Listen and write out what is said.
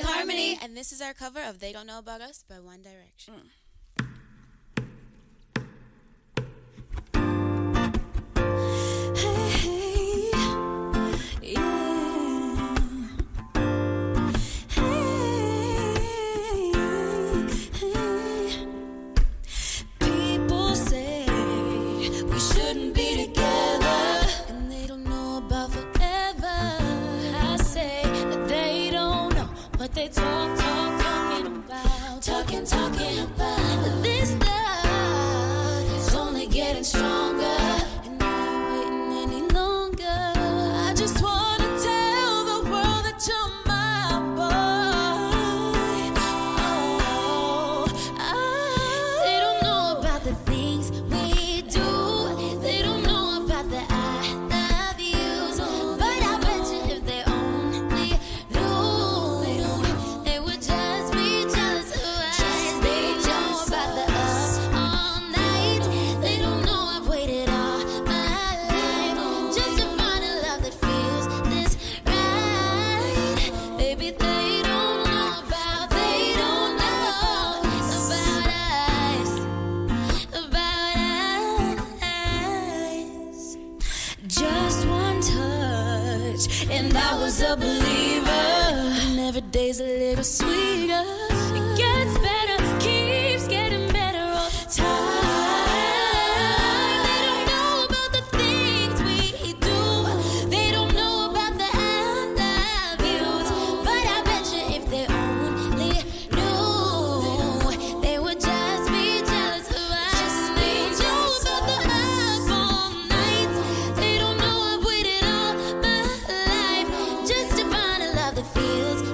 harmony. And this is our cover of They Don't Know About Us by One Direction. Mm. they told and I was a believer. And every day's a little sweeter. It gets better. the fields.